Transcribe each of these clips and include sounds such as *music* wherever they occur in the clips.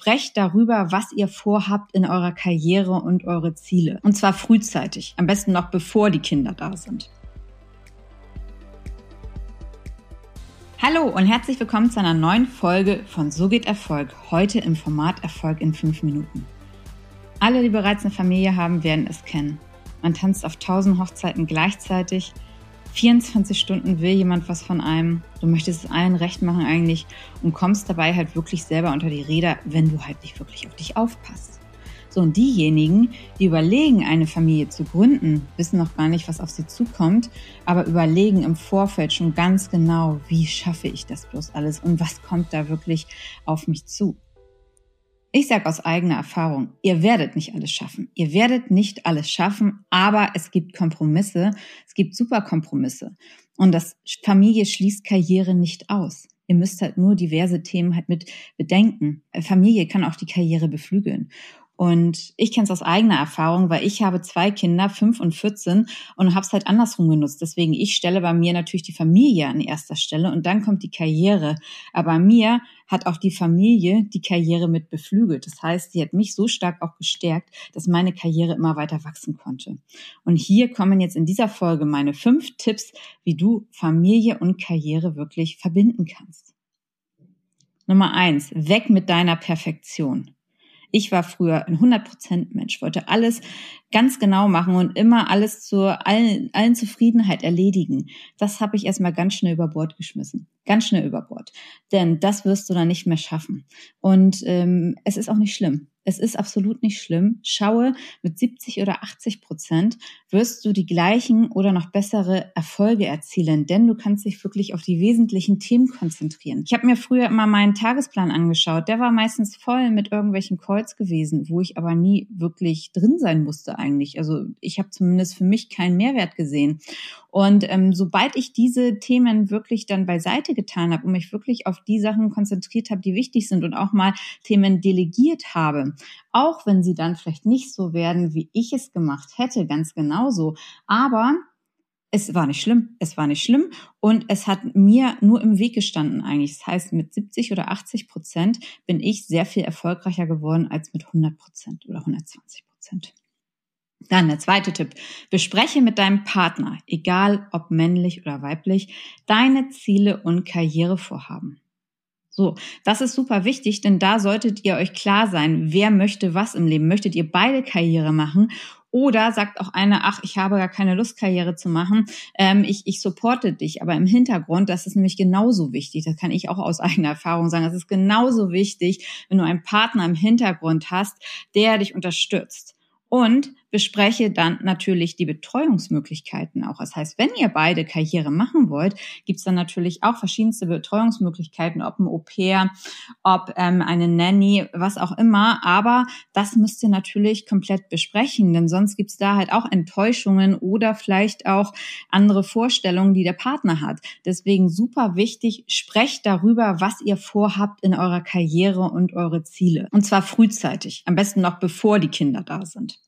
sprecht darüber, was ihr vorhabt in eurer Karriere und eure Ziele. Und zwar frühzeitig, am besten noch bevor die Kinder da sind. Hallo und herzlich willkommen zu einer neuen Folge von So geht Erfolg, heute im Format Erfolg in fünf Minuten. Alle, die bereits eine Familie haben, werden es kennen. Man tanzt auf tausend Hochzeiten gleichzeitig, 24 Stunden will jemand was von einem. Du möchtest es allen recht machen eigentlich und kommst dabei halt wirklich selber unter die Räder, wenn du halt nicht wirklich auf dich aufpasst. So, und diejenigen, die überlegen, eine Familie zu gründen, wissen noch gar nicht, was auf sie zukommt, aber überlegen im Vorfeld schon ganz genau, wie schaffe ich das bloß alles und was kommt da wirklich auf mich zu. Ich sage aus eigener Erfahrung, ihr werdet nicht alles schaffen. Ihr werdet nicht alles schaffen, aber es gibt Kompromisse. Es gibt super Kompromisse. Und das Familie schließt Karriere nicht aus. Ihr müsst halt nur diverse Themen halt mit bedenken. Familie kann auch die Karriere beflügeln. Und ich kenne es aus eigener Erfahrung, weil ich habe zwei Kinder, fünf und 14, und habe es halt andersrum genutzt. Deswegen, ich stelle bei mir natürlich die Familie an erster Stelle und dann kommt die Karriere. Aber mir hat auch die Familie die Karriere mit beflügelt. Das heißt, sie hat mich so stark auch gestärkt, dass meine Karriere immer weiter wachsen konnte. Und hier kommen jetzt in dieser Folge meine fünf Tipps, wie du Familie und Karriere wirklich verbinden kannst. Nummer eins, weg mit deiner Perfektion. Ich war früher ein 100% Mensch, wollte alles ganz genau machen und immer alles zur allen, allen Zufriedenheit erledigen. Das habe ich erstmal ganz schnell über Bord geschmissen. Ganz schnell über Bord. Denn das wirst du dann nicht mehr schaffen. Und ähm, es ist auch nicht schlimm. Es ist absolut nicht schlimm. Schaue, mit 70 oder 80 Prozent wirst du die gleichen oder noch bessere Erfolge erzielen, denn du kannst dich wirklich auf die wesentlichen Themen konzentrieren. Ich habe mir früher immer meinen Tagesplan angeschaut. Der war meistens voll mit irgendwelchen Calls gewesen, wo ich aber nie wirklich drin sein musste eigentlich. Also ich habe zumindest für mich keinen Mehrwert gesehen. Und ähm, sobald ich diese Themen wirklich dann beiseite getan habe und mich wirklich auf die Sachen konzentriert habe, die wichtig sind und auch mal Themen delegiert habe, auch wenn sie dann vielleicht nicht so werden, wie ich es gemacht hätte, ganz genauso. Aber es war nicht schlimm, es war nicht schlimm und es hat mir nur im Weg gestanden eigentlich. Das heißt, mit 70 oder 80 Prozent bin ich sehr viel erfolgreicher geworden als mit 100 Prozent oder 120 Prozent. Dann der zweite Tipp. Bespreche mit deinem Partner, egal ob männlich oder weiblich, deine Ziele und Karrierevorhaben. So, das ist super wichtig, denn da solltet ihr euch klar sein, wer möchte was im Leben. Möchtet ihr beide Karriere machen oder sagt auch einer, ach, ich habe gar keine Lust, Karriere zu machen, ähm, ich, ich supporte dich. Aber im Hintergrund, das ist nämlich genauso wichtig, das kann ich auch aus *laughs* eigener Erfahrung sagen, das ist genauso wichtig, wenn du einen Partner im Hintergrund hast, der dich unterstützt und bespreche dann natürlich die Betreuungsmöglichkeiten auch. Das heißt, wenn ihr beide Karriere machen wollt, gibt's dann natürlich auch verschiedenste Betreuungsmöglichkeiten, ob ein Au-pair, ob ähm, eine Nanny, was auch immer. Aber das müsst ihr natürlich komplett besprechen, denn sonst gibt's da halt auch Enttäuschungen oder vielleicht auch andere Vorstellungen, die der Partner hat. Deswegen super wichtig, sprecht darüber, was ihr vorhabt in eurer Karriere und eure Ziele. Und zwar frühzeitig, am besten noch bevor die Kinder da sind.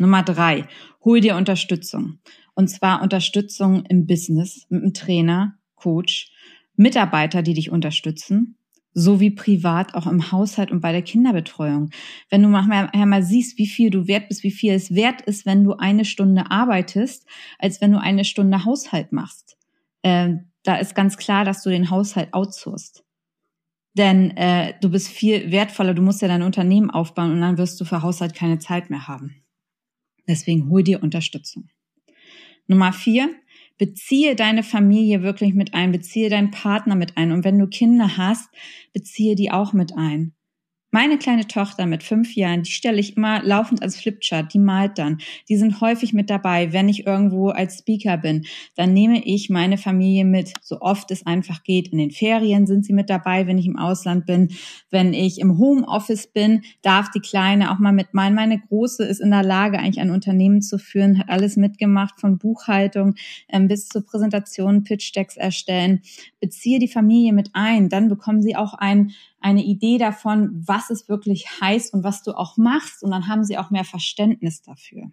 Nummer drei, hol dir Unterstützung. Und zwar Unterstützung im Business mit einem Trainer, Coach, Mitarbeiter, die dich unterstützen, sowie privat auch im Haushalt und bei der Kinderbetreuung. Wenn du mal, mal siehst, wie viel du wert bist, wie viel es wert ist, wenn du eine Stunde arbeitest, als wenn du eine Stunde Haushalt machst. Äh, da ist ganz klar, dass du den Haushalt outsourst. Denn äh, du bist viel wertvoller, du musst ja dein Unternehmen aufbauen und dann wirst du für Haushalt keine Zeit mehr haben. Deswegen hol dir Unterstützung. Nummer vier, beziehe deine Familie wirklich mit ein, beziehe deinen Partner mit ein. Und wenn du Kinder hast, beziehe die auch mit ein. Meine kleine Tochter mit fünf Jahren, die stelle ich immer laufend als Flipchart, die malt dann. Die sind häufig mit dabei. Wenn ich irgendwo als Speaker bin, dann nehme ich meine Familie mit, so oft es einfach geht. In den Ferien sind sie mit dabei, wenn ich im Ausland bin. Wenn ich im Homeoffice bin, darf die Kleine auch mal mitmalen. Meine Große ist in der Lage, eigentlich ein Unternehmen zu führen, hat alles mitgemacht, von Buchhaltung ähm, bis zur Präsentation, Pitch-Decks erstellen. Beziehe die Familie mit ein. Dann bekommen sie auch ein eine Idee davon, was es wirklich heißt und was du auch machst. Und dann haben sie auch mehr Verständnis dafür.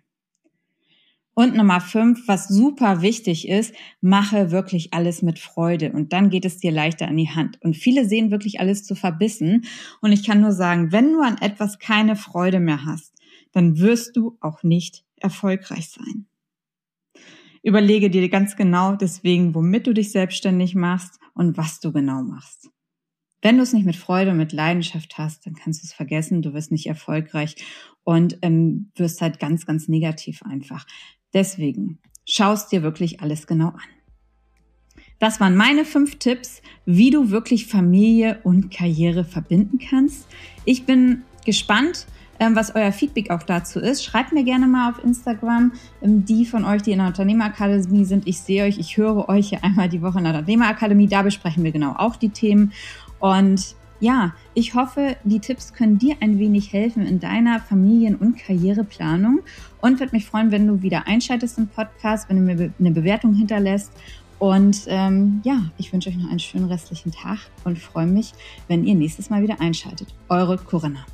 Und Nummer fünf, was super wichtig ist, mache wirklich alles mit Freude und dann geht es dir leichter an die Hand. Und viele sehen wirklich alles zu verbissen. Und ich kann nur sagen, wenn du an etwas keine Freude mehr hast, dann wirst du auch nicht erfolgreich sein. Überlege dir ganz genau deswegen, womit du dich selbstständig machst und was du genau machst. Wenn du es nicht mit Freude und mit Leidenschaft hast, dann kannst du es vergessen, du wirst nicht erfolgreich und ähm, wirst halt ganz, ganz negativ einfach. Deswegen schaust dir wirklich alles genau an. Das waren meine fünf Tipps, wie du wirklich Familie und Karriere verbinden kannst. Ich bin gespannt, ähm, was euer Feedback auch dazu ist. Schreibt mir gerne mal auf Instagram, ähm, die von euch, die in der Unternehmerakademie sind. Ich sehe euch, ich höre euch hier einmal die Woche in der Unternehmerakademie. Da besprechen wir genau auch die Themen. Und ja, ich hoffe, die Tipps können dir ein wenig helfen in deiner Familien- und Karriereplanung und würde mich freuen, wenn du wieder einschaltest im Podcast, wenn du mir eine Bewertung hinterlässt. Und ähm, ja, ich wünsche euch noch einen schönen restlichen Tag und freue mich, wenn ihr nächstes Mal wieder einschaltet. Eure Corinna.